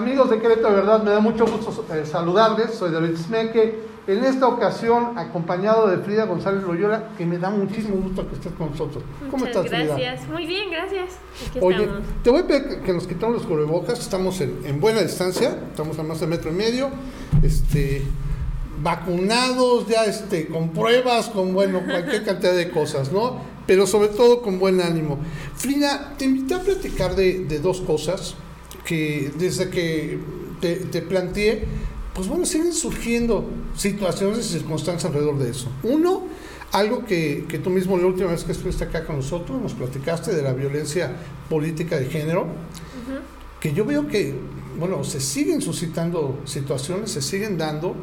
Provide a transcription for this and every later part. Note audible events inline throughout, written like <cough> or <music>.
Amigos de Querétaro, de verdad, me da mucho gusto eh, saludarles. Soy David Smeke. En esta ocasión, acompañado de Frida González Loyola, que me da muchísimo gusto que estés con nosotros. ¿Cómo estás, Frida? Gracias. Muy bien, gracias. Oye, te voy a pedir que nos quitamos los cubrebocas. Estamos en, buena distancia. Estamos a más de metro y medio. Este vacunados, ya este, con pruebas, con bueno, cualquier cantidad de cosas, ¿no? Pero sobre todo con buen ánimo. Frida, te invité a platicar de, de dos cosas que desde que te, planteé, pues bueno, siguen surgiendo situaciones y circunstancias alrededor de eso. Uno, algo que, que, tú mismo la última vez que estuviste acá con nosotros nos platicaste de la violencia política de género, que yo veo que, bueno, se siguen suscitando situaciones, se siguen dando.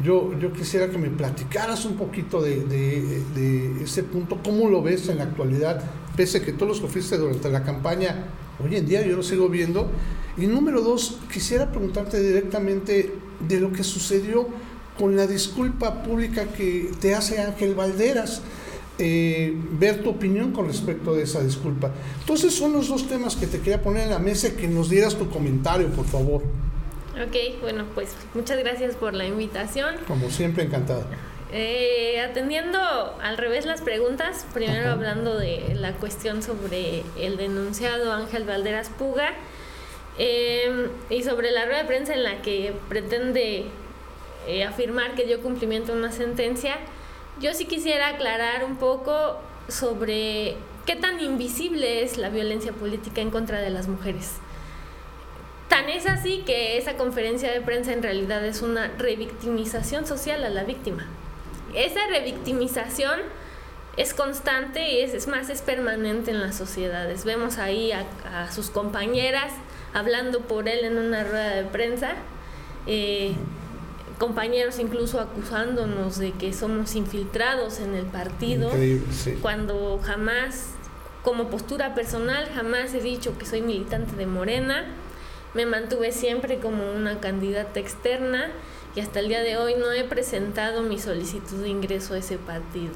Yo, yo quisiera que me platicaras un poquito de, de, de ese punto, cómo lo ves en la actualidad, pese a que todos los que fuiste durante la campaña Hoy en día yo lo sigo viendo. Y número dos, quisiera preguntarte directamente de lo que sucedió con la disculpa pública que te hace Ángel Valderas. Eh, ver tu opinión con respecto de esa disculpa. Entonces son los dos temas que te quería poner en la mesa y que nos dieras tu comentario, por favor. Ok, bueno, pues muchas gracias por la invitación. Como siempre, encantado. Eh, atendiendo al revés las preguntas, primero hablando de la cuestión sobre el denunciado Ángel Valderas Puga em, y sobre la rueda de prensa en la que pretende eh, afirmar que dio cumplimiento a una sentencia, yo sí quisiera aclarar un poco sobre qué tan invisible es la violencia política en contra de las mujeres. Tan es así que esa conferencia de prensa en realidad es una revictimización social a la víctima esa revictimización es constante y es, más, es permanente en las sociedades. Vemos ahí a, sus compañeras hablando por él en una rueda de prensa, eh, compañeros incluso acusándonos de que somos infiltrados en el partido, cuando jamás, como postura personal, jamás he dicho que soy militante de Morena, me mantuve siempre como una candidata externa y hasta el día de hoy no he presentado mi solicitud de ingreso a ese partido.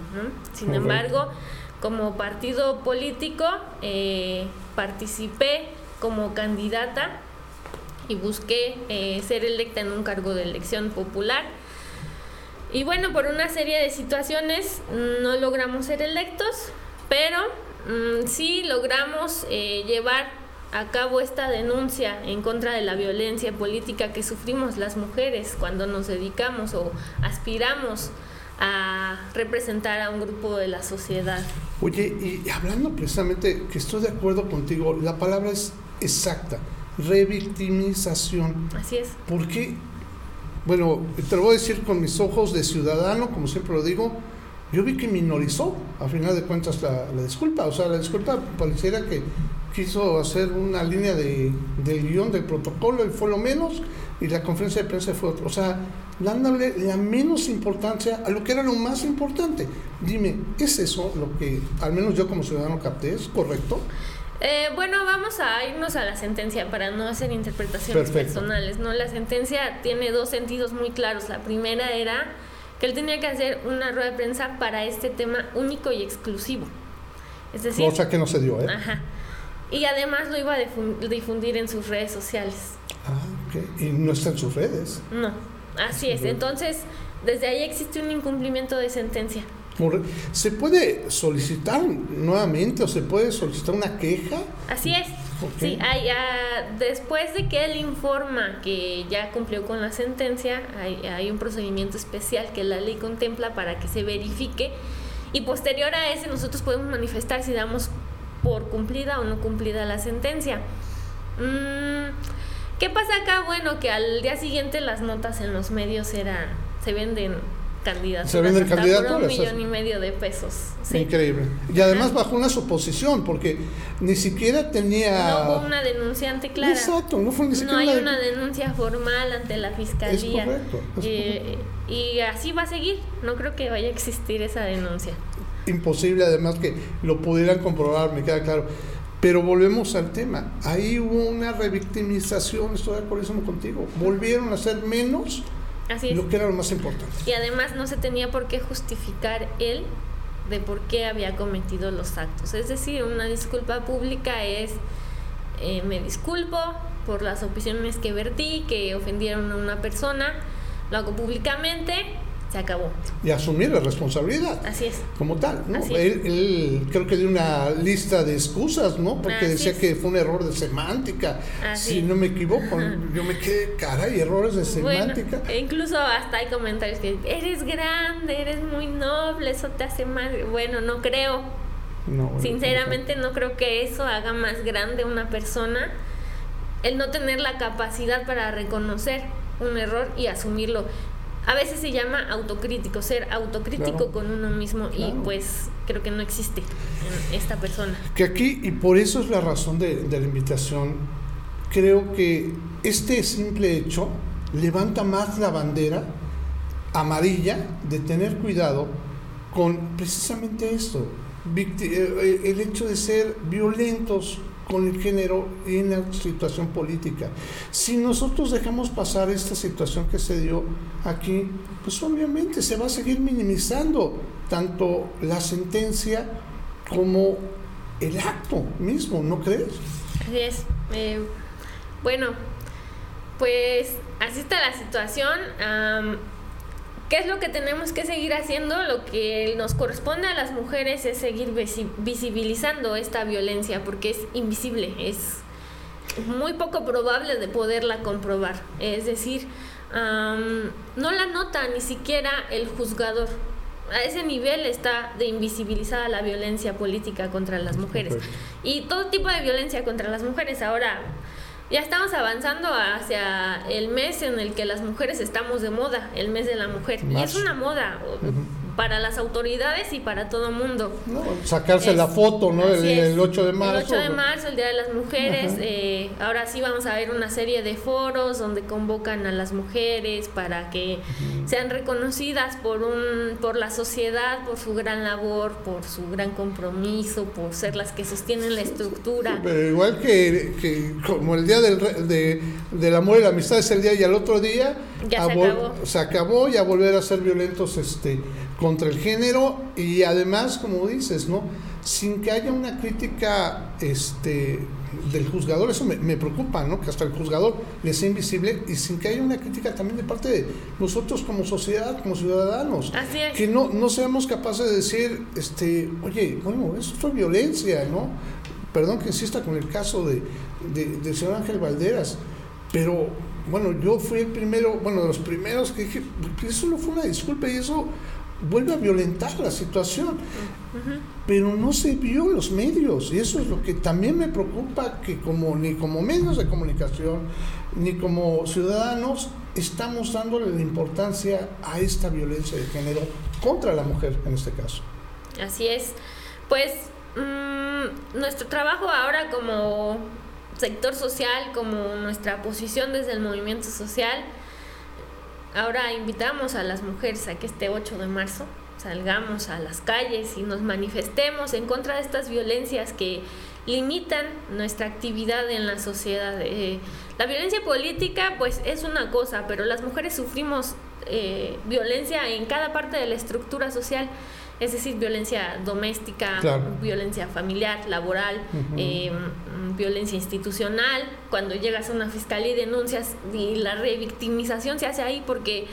Sin embargo, como partido político, eh, participé como candidata y busqué eh, ser electa en un cargo de elección popular. Y bueno, por una serie de situaciones no logramos ser electos, pero mm, sí logramos eh, llevar a cabo esta denuncia en contra de la violencia política que sufrimos las mujeres cuando nos dedicamos o aspiramos a representar a un grupo de la sociedad. Oye, y hablando precisamente, que estoy de acuerdo contigo, la palabra es exacta, revictimización. Así es. ¿Por qué? Bueno, te lo voy a decir con mis ojos de ciudadano, como siempre lo digo, yo vi que minorizó, a final de cuentas, la, la disculpa. O sea, la disculpa pareciera que quiso hacer una línea de, del guion del protocolo y fue lo menos, y la conferencia de prensa fue otro. O sea, dándole la menos importancia a lo que era lo más importante. Dime, ¿es eso lo que al menos yo como ciudadano capté? ¿Es correcto? Eh, bueno, vamos a irnos a la sentencia para no hacer interpretaciones personales. ¿no? La sentencia tiene dos sentidos muy claros. La primera era que él tenía que hacer una rueda de prensa para este tema único y exclusivo. Es decir, cosa que no se dio, ¿eh? Ajá. Y además lo iba a difundir en sus redes sociales. Ah, ok. ¿Y no está en sus redes? No, así es. Entonces, desde ahí existe un incumplimiento de sentencia. ¿Se puede solicitar nuevamente o se puede solicitar una queja? Así es. Sí, hay, ah, después de que él informa que ya cumplió con la sentencia, hay, hay un procedimiento especial que la ley contempla para que se verifique y posterior a ese nosotros podemos manifestar si damos por cumplida o no cumplida la sentencia. Mm, ¿Qué pasa acá? Bueno, que al día siguiente las notas en los medios eran, se venden candidaturas. Se venden candidaturas. Por un millón y medio de pesos. Increíble. Y además bajo una suposición, porque ni siquiera tenía... No hubo una denunciante clara. Exacto, no fue ni siquiera No hay una, denuncia formal ante la fiscalía. Es correcto. Eh, y así va a seguir. No creo que vaya a existir esa denuncia imposible además que lo pudieran comprobar, me queda claro. Pero volvemos al tema. Ahí hubo una revictimización, estoy de acuerdo contigo. Volvieron a ser menos lo que era lo más importante. Y además no se tenía por qué justificar él de por qué había cometido los actos. Es decir, una disculpa pública es, eh, me disculpo, por las opiniones que vertí, que ofendieron a una persona, lo hago públicamente, se acabó. Y asumir la responsabilidad. Así es. Como tal, ¿no? Él, creo que dio una lista de excusas, ¿no? Porque decía que fue un error de semántica. si no me equivoco, yo me quedé, caray, errores de semántica. Incluso hasta hay comentarios que eres grande, eres muy noble, eso te hace más. Bueno, no creo. No, Sinceramente, no creo que eso haga más grande una persona. El no tener la capacidad para reconocer un error y asumirlo a veces se llama autocrítico, ser autocrítico con uno mismo y pues creo que no existe en esta persona. Que aquí, y por eso es la razón de, la invitación, creo que este simple hecho levanta más la bandera amarilla de tener cuidado con precisamente esto, eh, el hecho de ser violentos con el género en la situación política. Si nosotros dejamos pasar esta situación que se dio aquí, pues obviamente se va a seguir minimizando tanto la sentencia como el acto mismo, ¿no crees? Así es. Eh, bueno, pues así está la situación. ¿Qué es lo que tenemos que seguir haciendo? Lo que nos corresponde a las mujeres es seguir visibilizando esta violencia porque es invisible, es muy poco probable de poderla comprobar. Es decir, no la nota ni siquiera el juzgador. A ese nivel está de invisibilizada la violencia política contra las mujeres. Y todo tipo de violencia contra las mujeres. Ahora, ya estamos avanzando hacia el mes en el que las mujeres estamos de moda, el mes de la mujer. Y es una moda para las autoridades y para todo el mundo. sacarse la foto, ¿no? El, 8 de marzo. El 8 de marzo, el Día de las Mujeres. Eh, ahora sí vamos a ver una serie de foros donde convocan a las mujeres para que sean reconocidas por, un, por la sociedad, por su gran labor, por su gran compromiso, por ser las que sostienen la estructura. pero igual que, que, como el Día del, de, del Amor y la Amistad es el día y al otro día ya se acabó. se acabó y a volver a ser violentos este contra el género y además, como dices, ¿no? Sin que haya una crítica este, del juzgador, eso me, preocupa, ¿no? Que hasta el juzgador le sea invisible y sin que haya una crítica también de parte de nosotros como sociedad, como ciudadanos. Así es. Que no, no seamos capaces de decir, este, oye, bueno, eso fue violencia, ¿no? Perdón que insista con el caso de, de, del señor Ángel Valderas, pero bueno, yo fui el primero, bueno, de los primeros que dije, eso no fue una disculpa y eso vuelve a violentar la situación. Pero no se vio en los medios y eso es lo que también me preocupa que como ni como medios de comunicación ni como ciudadanos estamos dándole la importancia a esta violencia de género contra la mujer en este caso. Así es. Pues mm, nuestro trabajo ahora como sector social, como nuestra posición desde el movimiento social, Ahora invitamos a las mujeres a que este 8 de marzo salgamos a las calles y nos manifestemos en contra de estas violencias que limitan nuestra actividad en la sociedad. Eh, la violencia política pues es una cosa, pero las mujeres sufrimos eh, violencia en cada parte de la estructura social es decir, violencia doméstica, violencia familiar, laboral, em, violencia institucional, cuando llegas a una fiscalía y denuncias y la revictimización se hace ahí porque,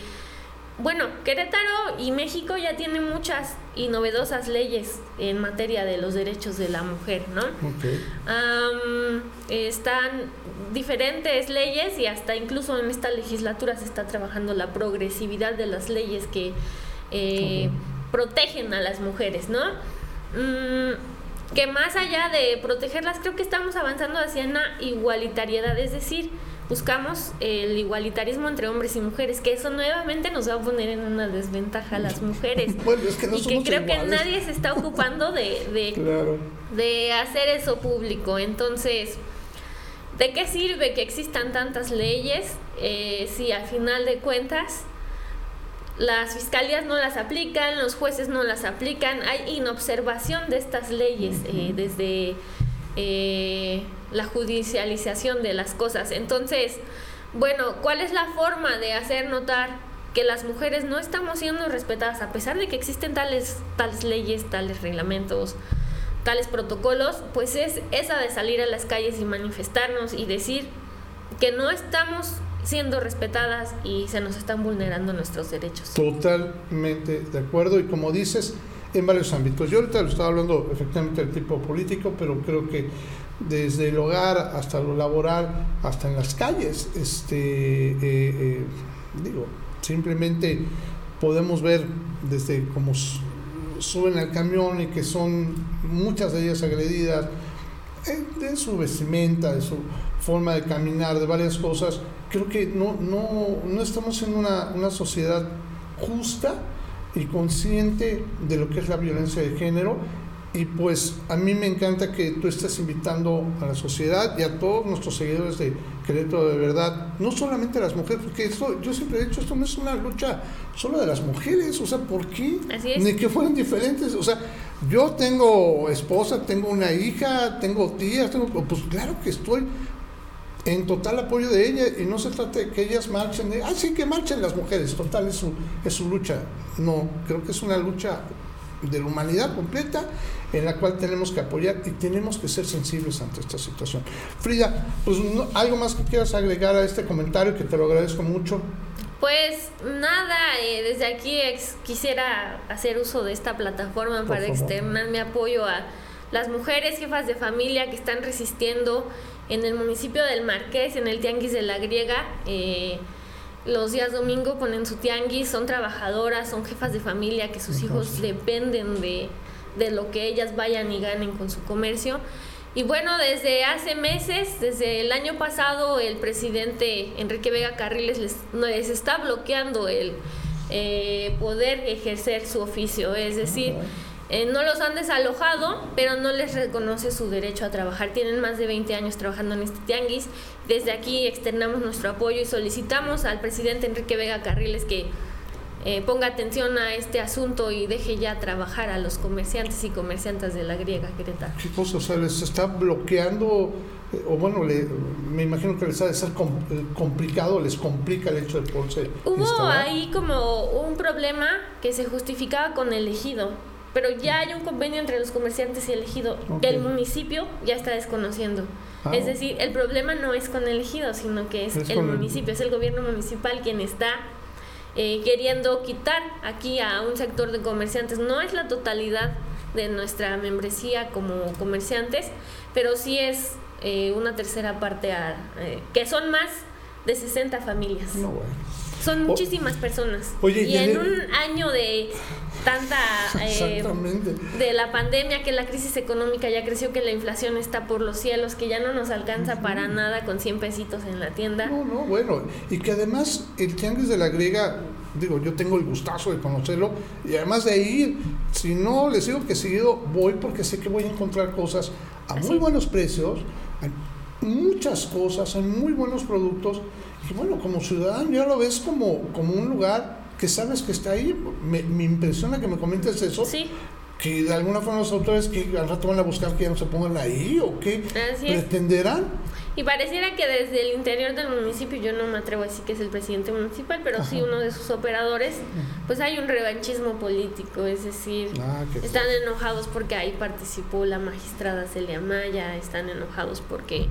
bueno, Querétaro y México ya tienen muchas y novedosas leyes en materia de los derechos de la mujer, ¿no? están diferentes leyes y hasta incluso en esta legislatura se está trabajando la progresividad de las leyes que... Eh, protegen a las mujeres, ¿no? Mm, que más allá de protegerlas, creo que estamos avanzando hacia una igualitariedad, es decir, buscamos el igualitarismo entre hombres y mujeres, que eso nuevamente nos va a poner en una desventaja a las mujeres. <laughs> y que creo que nadie se está ocupando de, <laughs> de, hacer eso público. Entonces, ¿de qué sirve que existan tantas leyes eh, si al final de cuentas las fiscalías no las aplican, los jueces no las aplican, hay inobservación de estas leyes eh, desde eh, la judicialización de las cosas. Entonces, bueno, ¿cuál es la forma de hacer notar que las mujeres no estamos siendo respetadas a pesar de que existen tales, tales leyes, tales reglamentos, tales protocolos? Pues es esa de salir a las calles y manifestarnos y decir que no estamos siendo respetadas y se nos están vulnerando nuestros derechos. Totalmente de acuerdo y como dices, en varios ámbitos. Yo ahorita lo estaba hablando efectivamente del tipo político, pero creo que desde el hogar hasta lo laboral, hasta en las calles, este, eh, eh, digo, simplemente podemos ver desde cómo suben al camión y que son muchas de ellas agredidas, de su vestimenta, de su forma de caminar, de varias cosas. Creo que no, no, no estamos en una, una sociedad justa y consciente de lo que es la violencia de género. Y pues a mí me encanta que tú estés invitando a la sociedad y a todos nuestros seguidores de Querétaro de verdad, no solamente a las mujeres, porque esto, yo siempre he dicho, esto no es una lucha solo de las mujeres, o sea, ¿por qué? Ni que fueran diferentes, o sea, yo tengo esposa, tengo una hija, tengo tías, tengo, pues claro que estoy en total apoyo de ella y no se trata de que ellas marchen, de, ah, sí, que marchen las mujeres, total, es su, es su lucha. No, creo que es una lucha de la humanidad completa en la cual tenemos que apoyar y tenemos que ser sensibles ante esta situación. Frida, pues algo más que quieras agregar a este comentario que te lo agradezco mucho. Pues nada, eh, desde aquí quisiera hacer uso de esta plataforma para externar mi apoyo a las mujeres jefas de familia que están resistiendo en el municipio del Marqués, en el Tianguis de la Griega. Eh, los días domingo ponen su tianguis, son trabajadoras, son jefas de familia, que sus hijos dependen de, de lo que ellas vayan y ganen con su comercio. Y bueno, desde hace meses, desde el año pasado, el presidente Enrique Vega Carriles les, les está bloqueando el eh, poder ejercer su oficio. Es decir, eh, no los han desalojado, pero no les reconoce su derecho a trabajar. Tienen más de 20 años trabajando en este tianguis. Desde aquí externamos nuestro apoyo y solicitamos al presidente Enrique Vega Carriles que eh, ponga atención a este asunto y deje ya trabajar a los comerciantes y comerciantes de la griega Querétaro. ¿Qué cosa? O sea, les está bloqueando, eh, o bueno, me imagino que les ha de ser complicado, les complica el hecho de poderse. Hubo ahí como un problema que se justificaba con el ejido pero ya hay un convenio entre los comerciantes y el ejido que el municipio ya está desconociendo. Ah. Es decir, el problema no es con el ejido, sino que es, el municipio, es el gobierno municipal quien está eh, queriendo quitar aquí a un sector de comerciantes. No es la totalidad de nuestra membresía como comerciantes, pero sí es eh, una tercera parte, a, eh, que son más de 60 familias. Son muchísimas personas. y en un año de tanta <laughs> eh, de la pandemia, que la crisis económica ya creció, que la inflación está por los cielos, que ya no nos alcanza para nada con 100 pesitos en la tienda. No, no, bueno, y que además el tianguis de la griega, digo, yo tengo el gustazo de conocerlo, y además de ir, si no les digo que seguido voy porque sé que voy a encontrar cosas a muy buenos precios, muchas cosas, hay muy buenos productos, bueno, como ciudadano ya lo ves como, como un lugar que sabes que está ahí. Me, me impresiona que me comentes eso. Sí. Que de alguna forma los autores que al rato van a buscar que ya no se pongan ahí o qué pretenderán. Y pareciera que desde el interior del municipio, yo no me atrevo a decir que es el presidente municipal, pero sí uno de sus operadores, pues hay un revanchismo político, es decir, ah, están enojados porque ahí participó la magistrada Celia Maya, están enojados porque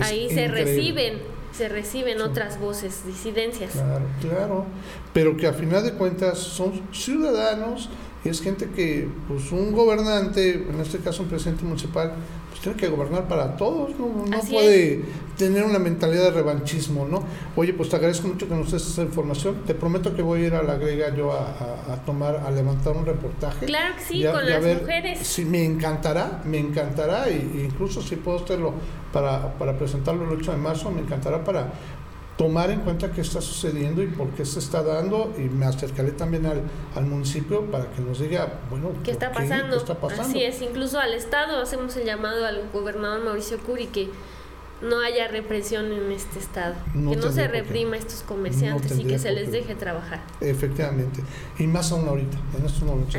ahí se reciben se reciben otras voces, disidencias. Claro, claro, pero que a final de cuentas son ciudadanos es gente que, pues un gobernante, en este caso un presidente municipal, pues tiene que gobernar para todos, no, no puede tener una mentalidad de revanchismo, ¿no? Oye, pues te agradezco mucho que nos des esa información, te prometo que voy a ir a la grega yo a, tomar, a levantar un reportaje. Claro que sí, con las mujeres. Sí, me encantará, me encantará, e incluso si puedo hacerlo para, para presentarlo el 8 de marzo, me encantará para tomar en cuenta qué está sucediendo y por qué se está dando y me acercaré también al, al municipio para que nos diga, bueno, ¿Qué está, pasando? ¿qué está pasando? Así es, incluso al Estado hacemos el llamado al gobernador Mauricio Curi que no haya represión en este estado, que no se reprima a estos comerciantes y que se les deje trabajar. Efectivamente, y más aún ahorita, en estos momentos.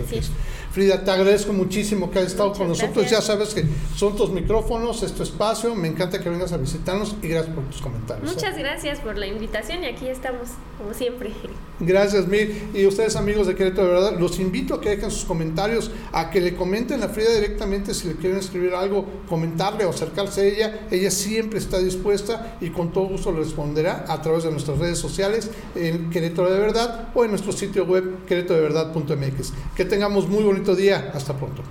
Frida, te agradezco muchísimo que hayas estado con nosotros, ya sabes que son tus micrófonos, es tu espacio, me encanta que vengas a visitarnos y gracias por tus comentarios. Muchas gracias por la invitación y aquí estamos, como siempre. Gracias, Mir. Y ustedes, amigos de Querétaro de Verdad, los invito a que dejen sus comentarios, a que le comenten a Frida directamente si le quieren escribir algo, comentarle o acercarse a ella. Ella siempre está dispuesta y con todo gusto le responderá a través de nuestras redes sociales en Querétaro de Verdad o en nuestro sitio web querétarodeverdad.mx. Que tengamos muy bonito día. Hasta pronto.